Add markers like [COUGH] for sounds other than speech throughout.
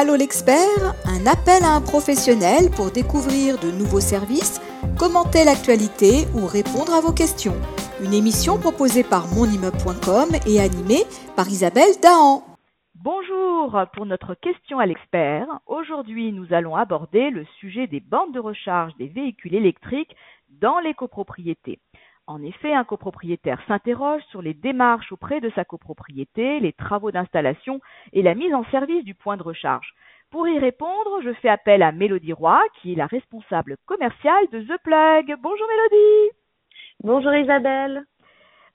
Allô l'expert, un appel à un professionnel pour découvrir de nouveaux services, commenter l'actualité ou répondre à vos questions. Une émission proposée par monimmeuble.com et animée par Isabelle Dahan. Bonjour pour notre question à l'expert. Aujourd'hui, nous allons aborder le sujet des bandes de recharge des véhicules électriques dans les copropriétés. En effet, un copropriétaire s'interroge sur les démarches auprès de sa copropriété, les travaux d'installation et la mise en service du point de recharge. Pour y répondre, je fais appel à Mélodie Roy, qui est la responsable commerciale de The Plug. Bonjour Mélodie. Bonjour Isabelle.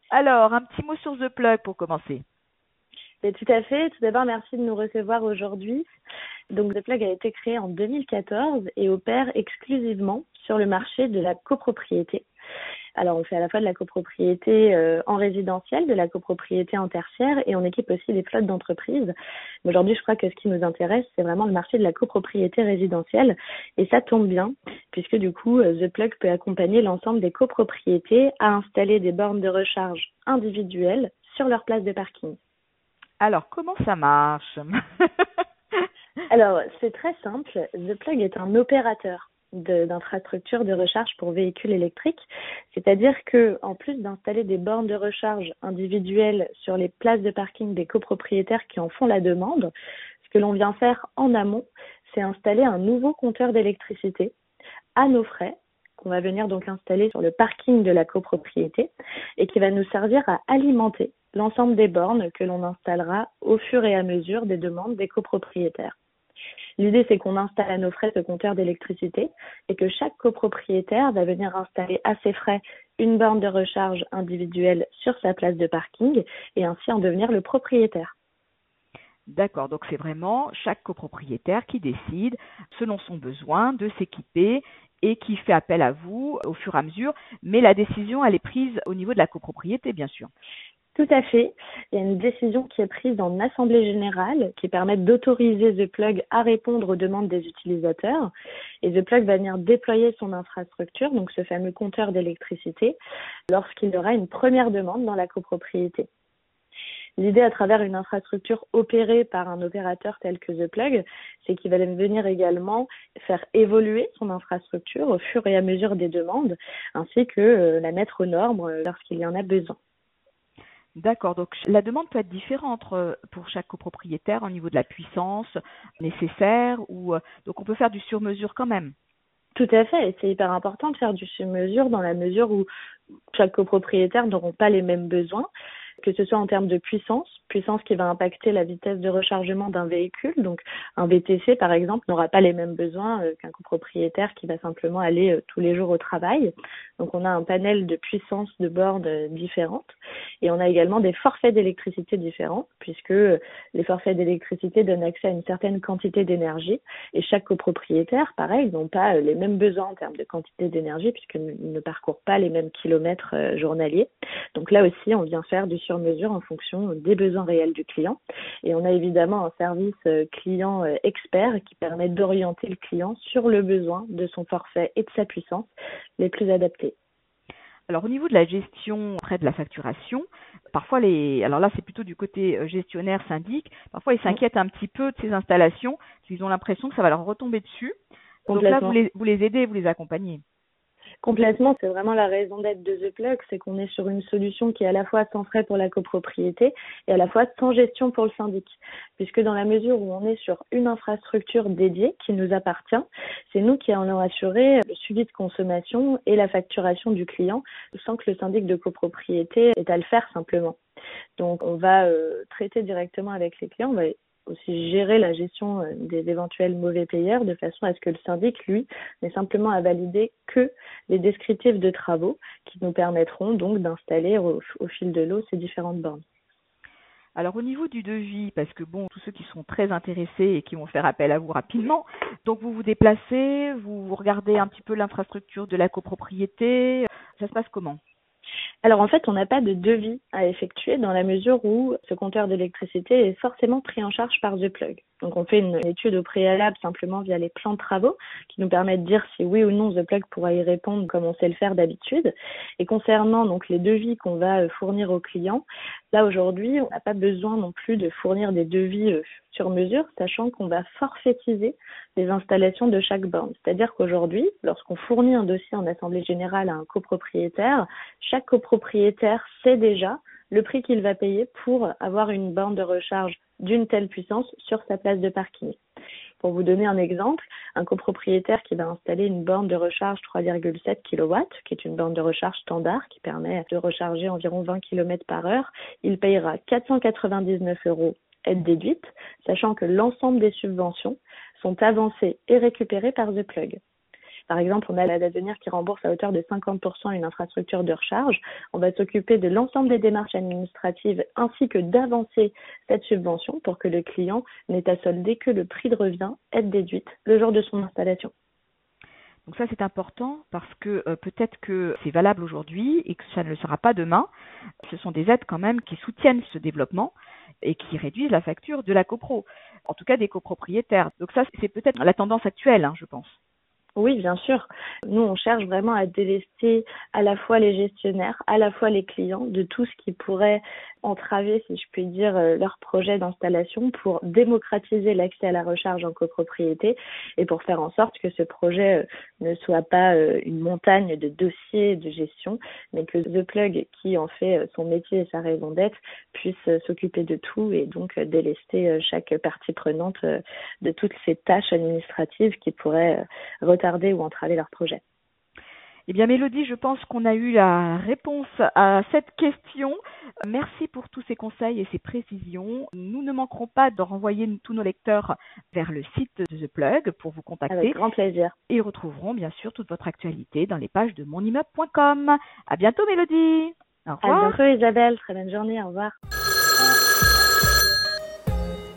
Alors, un petit mot sur The Plug pour commencer. tout à fait. Tout d'abord, merci de nous recevoir aujourd'hui. Donc, The Plug a été créé en 2014 et opère exclusivement sur le marché de la copropriété. Alors, on fait à la fois de la copropriété euh, en résidentiel, de la copropriété en tertiaire et on équipe aussi des flottes d'entreprises. Aujourd'hui, je crois que ce qui nous intéresse, c'est vraiment le marché de la copropriété résidentielle et ça tombe bien puisque du coup, euh, The Plug peut accompagner l'ensemble des copropriétés à installer des bornes de recharge individuelles sur leur place de parking. Alors, comment ça marche? [LAUGHS] Alors, c'est très simple. The Plug est un opérateur d'infrastructures de, recharge pour véhicules électriques. C'est-à-dire que, en plus d'installer des bornes de recharge individuelles sur les places de parking des copropriétaires qui en font la demande, ce que l'on vient faire en amont, c'est installer un nouveau compteur d'électricité à nos frais qu'on va venir donc installer sur le parking de la copropriété et qui va nous servir à alimenter l'ensemble des bornes que l'on installera au fur et à mesure des demandes des copropriétaires. L'idée, c'est qu'on installe à nos frais ce compteur d'électricité et que chaque copropriétaire va venir installer à ses frais une borne de recharge individuelle sur sa place de parking et ainsi en devenir le propriétaire. D'accord, donc c'est vraiment chaque copropriétaire qui décide, selon son besoin, de s'équiper et qui fait appel à vous au fur et à mesure, mais la décision, elle est prise au niveau de la copropriété, bien sûr. Tout à fait. Il y a une décision qui est prise dans l'Assemblée générale qui permet d'autoriser The Plug à répondre aux demandes des utilisateurs. Et The Plug va venir déployer son infrastructure, donc ce fameux compteur d'électricité, lorsqu'il y aura une première demande dans la copropriété. L'idée à travers une infrastructure opérée par un opérateur tel que The Plug, c'est qu'il va venir également faire évoluer son infrastructure au fur et à mesure des demandes, ainsi que euh, la mettre aux normes euh, lorsqu'il y en a besoin. D'accord, donc la demande peut être différente euh, pour chaque copropriétaire au niveau de la puissance nécessaire ou euh, donc on peut faire du sur-mesure quand même. Tout à fait, c'est hyper important de faire du sur-mesure dans la mesure où chaque copropriétaire n'auront pas les mêmes besoins, que ce soit en termes de puissance, puissance qui va impacter la vitesse de rechargement d'un véhicule. Donc un VTC par exemple n'aura pas les mêmes besoins euh, qu'un copropriétaire qui va simplement aller tous les jours au travail. Donc on a un panel de puissance de bornes différentes. Et on a également des forfaits d'électricité différents, puisque les forfaits d'électricité donnent accès à une certaine quantité d'énergie. Et chaque copropriétaire, pareil, n'ont pas les mêmes besoins en termes de quantité d'énergie, puisqu'ils ne parcourent pas les mêmes kilomètres euh, journaliers. Donc là aussi, on vient faire du en fonction des besoins réels du client. Et on a évidemment un service euh, client euh, expert qui permet d'orienter le client sur le besoin de son forfait et de sa puissance les plus adaptés. Alors au niveau de la gestion près de la facturation, parfois les alors là c'est plutôt du côté euh, gestionnaire syndic, parfois ils s'inquiètent un petit peu de ces installations, ils ont l'impression que ça va leur retomber dessus. Donc là vous les, vous les aidez, vous les accompagnez. Complètement, c'est vraiment la raison d'être de The Plug, c'est qu'on est sur une solution qui est à la fois sans frais pour la copropriété et à la fois sans gestion pour le syndic. Puisque dans la mesure où on est sur une infrastructure dédiée qui nous appartient, c'est nous qui allons assurer le suivi de consommation et la facturation du client sans que le syndic de copropriété ait à le faire simplement. Donc on va euh, traiter directement avec les clients, aussi gérer la gestion euh, des éventuels mauvais payeurs de façon à ce que le syndic, lui, n'ait simplement à valider que les descriptifs de travaux qui nous permettront donc d'installer au, fil de l'eau ces différentes bornes. Alors au niveau du devis, parce que bon, tous ceux qui sont très intéressés et qui vont faire appel à vous rapidement, donc vous vous déplacez, vous regardez un petit peu l'infrastructure de la copropriété, ça se passe comment? Alors en fait, on n'a pas de devis à effectuer dans la mesure où ce compteur d'électricité est forcément pris en charge par The Plug. Donc on fait une étude au préalable simplement via les plans de travaux qui nous permettent de dire si oui ou non The Plug pourra y répondre comme on sait le faire d'habitude. Et concernant donc les devis qu'on va euh, fournir aux clients, là aujourd'hui, on n'a pas besoin non plus de fournir des devis euh, sur mesure, sachant qu'on va forfaitiser les installations de chaque borne. C'est-à-dire qu'aujourd'hui, lorsqu'on fournit un dossier en assemblée générale à un copropriétaire, chaque copropriétaire sait déjà le prix qu'il va payer pour avoir une borne de recharge d'une telle puissance sur sa place de parking. Pour vous donner un exemple, un copropriétaire qui va installer une borne de recharge 3,7 kW, qui est une borne de recharge standard qui permet de recharger environ 20 km par heure, il payera 499 euros aide déduite, sachant que l'ensemble des subventions sont avancées et récupérées par The Plug. Par exemple, on a la d'avenir qui rembourse à hauteur de 50% une infrastructure de recharge. On va s'occuper de l'ensemble des démarches administratives ainsi que d'avancer cette subvention pour que le client n'ait à solder que le prix de revient aide déduite le jour de son installation. Donc ça c'est important parce que euh, peut-être que c'est valable aujourd'hui et que ça ne le sera pas demain. Ce sont des aides quand même qui soutiennent ce développement et qui réduisent la facture de la copro, en tout cas des copropriétaires. Donc ça c'est peut-être la tendance actuelle, hein, je pense. Oui, bien sûr. Nous, on cherche vraiment à délester à la fois les gestionnaires, à la fois les clients de tout ce qui pourrait entraver, si je puis dire, euh, leur projet d'installation pour démocratiser l'accès à la recharge en copropriété et pour faire en sorte que ce projet euh, ne soit pas euh, une montagne de dossiers de gestion, mais que The Plug, qui en fait son métier et sa raison d'être, puisse s'occuper de tout et donc délester chaque partie prenante de toutes ces tâches administratives qui pourraient retarder ou entraver leur projet. Eh bien, Mélodie, je pense qu'on a eu la réponse à cette question. Merci pour tous ces conseils et ces précisions. Nous ne manquerons pas de renvoyer tous nos lecteurs vers le site de The Plug pour vous contacter. Avec grand plaisir. Et ils retrouveront bien sûr toute votre actualité dans les pages de monimmeuble.com. À bientôt, Mélodie. Au revoir. À bientôt, Isabelle. Très bonne journée. Au revoir.